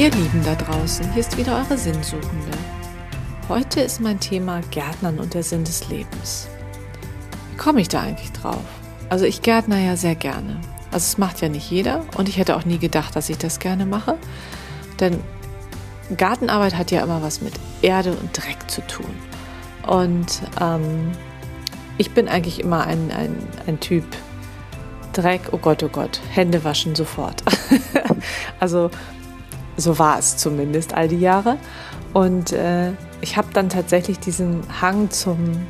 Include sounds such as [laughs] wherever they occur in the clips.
Ihr Lieben da draußen, hier ist wieder eure Sinnsuchende. Heute ist mein Thema Gärtnern und der Sinn des Lebens. Wie komme ich da eigentlich drauf? Also ich gärtner ja sehr gerne. Also es macht ja nicht jeder und ich hätte auch nie gedacht, dass ich das gerne mache. Denn Gartenarbeit hat ja immer was mit Erde und Dreck zu tun. Und ähm, ich bin eigentlich immer ein, ein, ein Typ Dreck, oh Gott, oh Gott, Hände waschen sofort. [laughs] also so war es zumindest all die Jahre. Und äh, ich habe dann tatsächlich diesen Hang zum,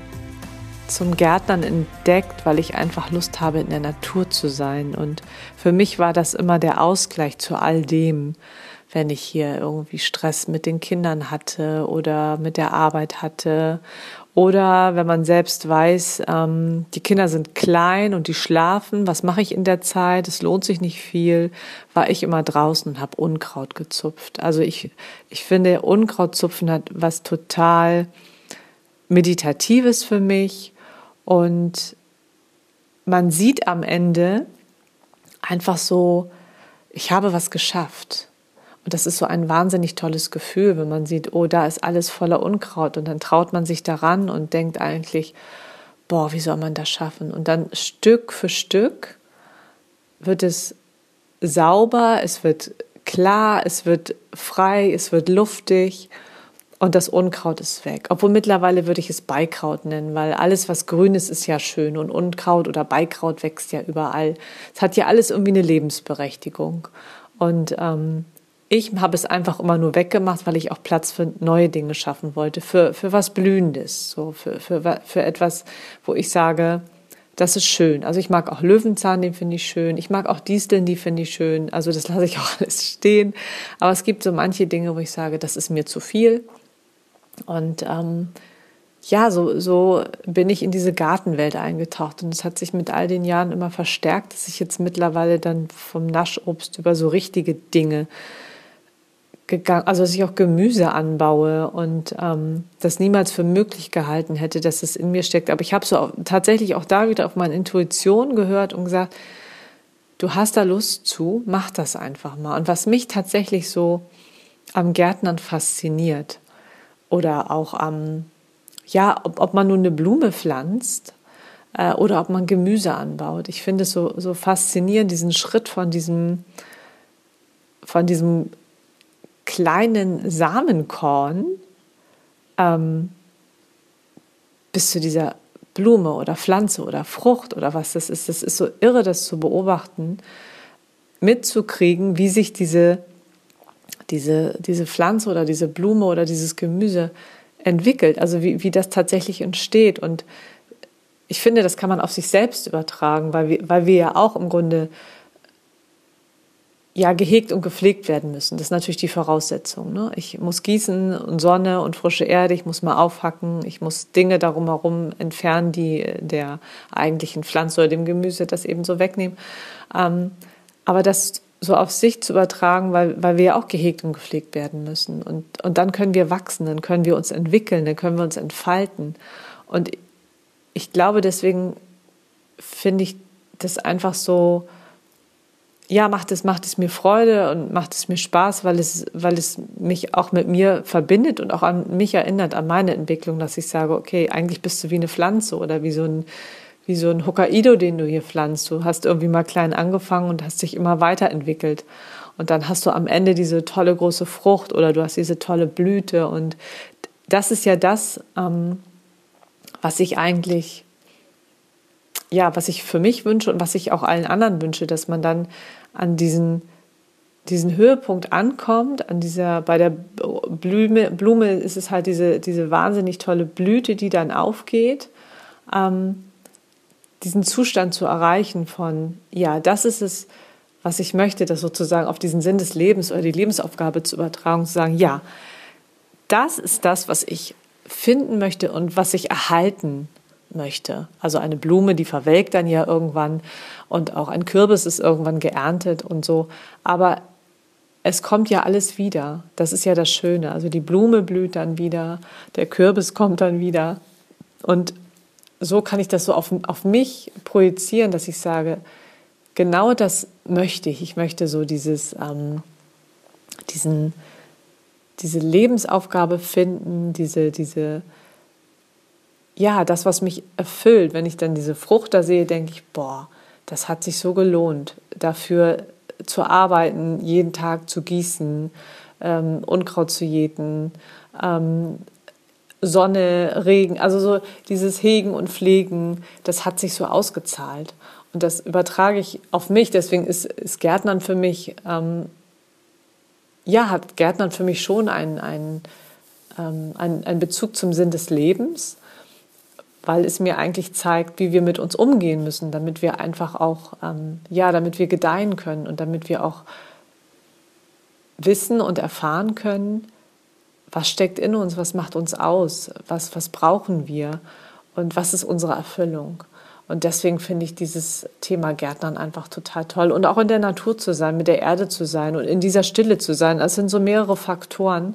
zum Gärtnern entdeckt, weil ich einfach Lust habe, in der Natur zu sein. Und für mich war das immer der Ausgleich zu all dem, wenn ich hier irgendwie Stress mit den Kindern hatte oder mit der Arbeit hatte oder wenn man selbst weiß, ähm, die Kinder sind klein und die schlafen, was mache ich in der Zeit? Es lohnt sich nicht viel, war ich immer draußen und habe Unkraut gezupft. Also ich, ich finde, Unkrautzupfen hat was total Meditatives für mich und man sieht am Ende einfach so, ich habe was geschafft. Und das ist so ein wahnsinnig tolles Gefühl, wenn man sieht, oh, da ist alles voller Unkraut und dann traut man sich daran und denkt eigentlich, boah, wie soll man das schaffen? Und dann Stück für Stück wird es sauber, es wird klar, es wird frei, es wird luftig und das Unkraut ist weg. Obwohl mittlerweile würde ich es Beikraut nennen, weil alles, was grün ist, ist ja schön und Unkraut oder Beikraut wächst ja überall. Es hat ja alles irgendwie eine Lebensberechtigung. Und ähm, ich habe es einfach immer nur weggemacht, weil ich auch Platz für neue Dinge schaffen wollte, für, für was Blühendes, so für, für, für etwas, wo ich sage, das ist schön. Also ich mag auch Löwenzahn, den finde ich schön. Ich mag auch Disteln, die finde ich schön. Also das [laughs] lasse ich auch alles stehen. Aber es gibt so manche Dinge, wo ich sage, das ist mir zu viel. Und ähm, ja, so, so bin ich in diese Gartenwelt eingetaucht. Und es hat sich mit all den Jahren immer verstärkt, dass ich jetzt mittlerweile dann vom Naschobst über so richtige Dinge gegangen, also dass ich auch Gemüse anbaue und ähm, das niemals für möglich gehalten hätte, dass es in mir steckt. Aber ich habe so tatsächlich auch da wieder auf meine Intuition gehört und gesagt, du hast da Lust zu, mach das einfach mal. Und was mich tatsächlich so am Gärtnern fasziniert oder auch am, ja, ob, ob man nun eine Blume pflanzt äh, oder ob man Gemüse anbaut. Ich finde es so, so faszinierend, diesen Schritt von diesem, von diesem kleinen Samenkorn ähm, bis zu dieser Blume oder Pflanze oder Frucht oder was das ist. Das ist so irre, das zu beobachten, mitzukriegen, wie sich diese, diese, diese Pflanze oder diese Blume oder dieses Gemüse entwickelt, also wie, wie das tatsächlich entsteht. Und ich finde, das kann man auf sich selbst übertragen, weil wir, weil wir ja auch im Grunde ja gehegt und gepflegt werden müssen. Das ist natürlich die Voraussetzung. Ne? Ich muss gießen und Sonne und frische Erde, ich muss mal aufhacken, ich muss Dinge darum herum entfernen, die der eigentlichen Pflanze oder dem Gemüse das eben so wegnehmen. Ähm, aber das so auf sich zu übertragen, weil, weil wir ja auch gehegt und gepflegt werden müssen. Und, und dann können wir wachsen, dann können wir uns entwickeln, dann können wir uns entfalten. Und ich glaube, deswegen finde ich das einfach so, ja, macht es, macht es mir Freude und macht es mir Spaß, weil es, weil es mich auch mit mir verbindet und auch an mich erinnert, an meine Entwicklung, dass ich sage, okay, eigentlich bist du wie eine Pflanze oder wie so ein, wie so ein Hokkaido, den du hier pflanzt. Du hast irgendwie mal klein angefangen und hast dich immer weiterentwickelt. Und dann hast du am Ende diese tolle große Frucht oder du hast diese tolle Blüte. Und das ist ja das, ähm, was ich eigentlich ja, was ich für mich wünsche und was ich auch allen anderen wünsche, dass man dann an diesen, diesen Höhepunkt ankommt, an dieser, bei der Blume, Blume ist es halt diese, diese wahnsinnig tolle Blüte, die dann aufgeht, ähm, diesen Zustand zu erreichen von, ja, das ist es, was ich möchte, das sozusagen auf diesen Sinn des Lebens oder die Lebensaufgabe zu übertragen, zu sagen, ja, das ist das, was ich finden möchte und was ich erhalten möchte. Also eine Blume, die verwelkt dann ja irgendwann und auch ein Kürbis ist irgendwann geerntet und so. Aber es kommt ja alles wieder. Das ist ja das Schöne. Also die Blume blüht dann wieder, der Kürbis kommt dann wieder. Und so kann ich das so auf, auf mich projizieren, dass ich sage, genau das möchte ich. Ich möchte so dieses, ähm, diesen, diese Lebensaufgabe finden, diese, diese, ja, das, was mich erfüllt. Wenn ich dann diese Frucht da sehe, denke ich, boah, das hat sich so gelohnt, dafür zu arbeiten, jeden Tag zu gießen, ähm, Unkraut zu jäten, ähm, Sonne, Regen, also so dieses Hegen und Pflegen, das hat sich so ausgezahlt. Und das übertrage ich auf mich. Deswegen ist, ist Gärtnern für mich, ähm, ja, hat Gärtnern für mich schon einen, einen, ähm, einen, einen Bezug zum Sinn des Lebens, weil es mir eigentlich zeigt, wie wir mit uns umgehen müssen, damit wir einfach auch, ähm, ja, damit wir gedeihen können und damit wir auch wissen und erfahren können, was steckt in uns, was macht uns aus, was, was brauchen wir und was ist unsere Erfüllung. Und deswegen finde ich dieses Thema Gärtnern einfach total toll. Und auch in der Natur zu sein, mit der Erde zu sein und in dieser Stille zu sein. Das sind so mehrere Faktoren,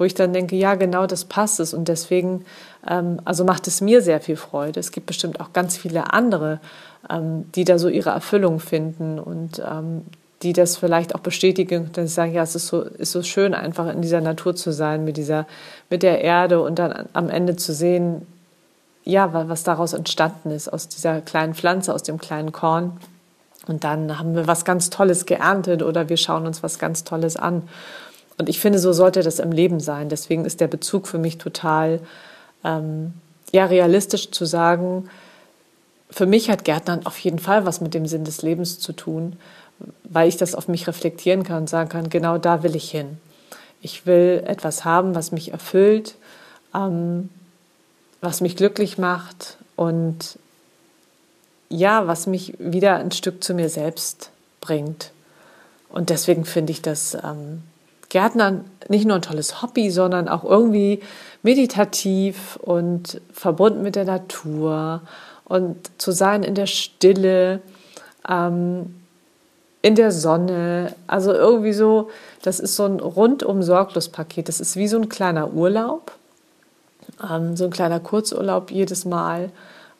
wo ich dann denke, ja, genau das passt es. Und deswegen, ähm, also macht es mir sehr viel Freude. Es gibt bestimmt auch ganz viele andere, ähm, die da so ihre Erfüllung finden und ähm, die das vielleicht auch bestätigen, dass sie sagen, ja, es ist so, ist so schön, einfach in dieser Natur zu sein, mit dieser, mit der Erde und dann am Ende zu sehen, ja, was daraus entstanden ist, aus dieser kleinen Pflanze, aus dem kleinen Korn. Und dann haben wir was ganz Tolles geerntet oder wir schauen uns was ganz Tolles an. Und ich finde, so sollte das im Leben sein. Deswegen ist der Bezug für mich total, ähm, ja, realistisch zu sagen, für mich hat Gärtnern auf jeden Fall was mit dem Sinn des Lebens zu tun, weil ich das auf mich reflektieren kann und sagen kann, genau da will ich hin. Ich will etwas haben, was mich erfüllt, ähm, was mich glücklich macht und ja, was mich wieder ein Stück zu mir selbst bringt. Und deswegen finde ich das ähm, Gärtnern nicht nur ein tolles Hobby, sondern auch irgendwie meditativ und verbunden mit der Natur und zu sein in der Stille, ähm, in der Sonne. Also irgendwie so, das ist so ein rundum sorglos Paket. Das ist wie so ein kleiner Urlaub ähm, so ein kleiner Kurzurlaub jedes Mal.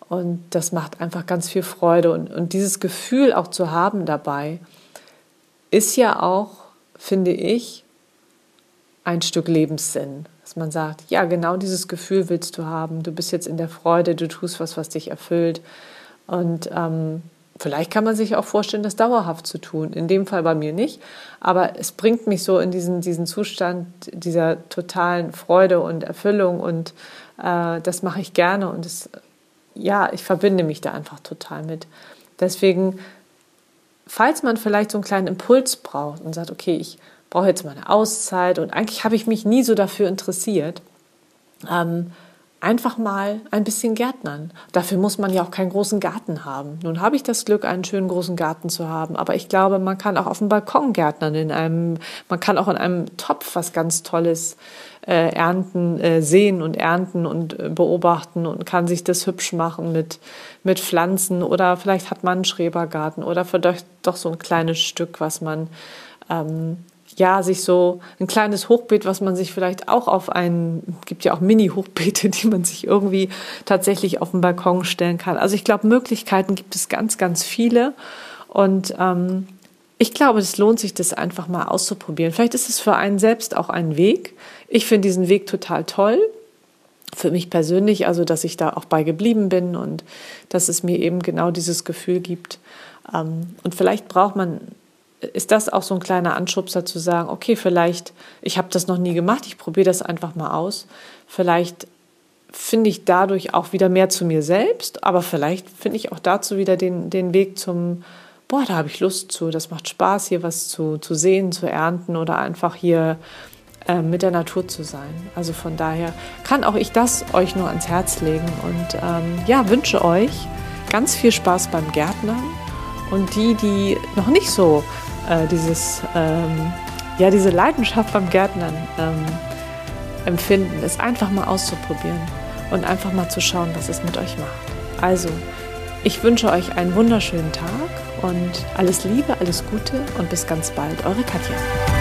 Und das macht einfach ganz viel Freude. Und, und dieses Gefühl auch zu haben dabei, ist ja auch, finde ich, ein Stück Lebenssinn. Dass man sagt, ja, genau dieses Gefühl willst du haben. Du bist jetzt in der Freude, du tust was, was dich erfüllt. Und ähm, Vielleicht kann man sich auch vorstellen, das dauerhaft zu tun. In dem Fall bei mir nicht. Aber es bringt mich so in diesen, diesen Zustand dieser totalen Freude und Erfüllung. Und äh, das mache ich gerne. Und es, ja, ich verbinde mich da einfach total mit. Deswegen, falls man vielleicht so einen kleinen Impuls braucht und sagt, okay, ich brauche jetzt mal eine Auszeit und eigentlich habe ich mich nie so dafür interessiert, ähm, einfach mal ein bisschen gärtnern. Dafür muss man ja auch keinen großen Garten haben. Nun habe ich das Glück, einen schönen großen Garten zu haben, aber ich glaube, man kann auch auf dem Balkon gärtnern, in einem, man kann auch in einem Topf was ganz Tolles äh, ernten, äh, sehen und ernten und äh, beobachten und kann sich das hübsch machen mit, mit Pflanzen oder vielleicht hat man einen Schrebergarten oder vielleicht doch so ein kleines Stück, was man ähm, ja, sich so ein kleines Hochbeet, was man sich vielleicht auch auf einen, gibt ja auch Mini-Hochbeete, [laughs] die man sich irgendwie tatsächlich auf den Balkon stellen kann. Also ich glaube, Möglichkeiten gibt es ganz, ganz viele. Und ähm, ich glaube, es lohnt sich, das einfach mal auszuprobieren. Vielleicht ist es für einen selbst auch ein Weg. Ich finde diesen Weg total toll. Für mich persönlich, also dass ich da auch bei geblieben bin und dass es mir eben genau dieses Gefühl gibt. Ähm, und vielleicht braucht man ist das auch so ein kleiner Anschubser zu sagen, okay, vielleicht, ich habe das noch nie gemacht, ich probiere das einfach mal aus. Vielleicht finde ich dadurch auch wieder mehr zu mir selbst, aber vielleicht finde ich auch dazu wieder den, den Weg zum, boah, da habe ich Lust zu, das macht Spaß, hier was zu, zu sehen, zu ernten oder einfach hier äh, mit der Natur zu sein. Also von daher kann auch ich das euch nur ans Herz legen und ähm, ja, wünsche euch ganz viel Spaß beim Gärtnern und die, die noch nicht so äh, dieses, ähm, ja, diese Leidenschaft beim Gärtnern ähm, empfinden, ist einfach mal auszuprobieren und einfach mal zu schauen, was es mit euch macht. Also, ich wünsche euch einen wunderschönen Tag und alles Liebe, alles Gute und bis ganz bald. Eure Katja.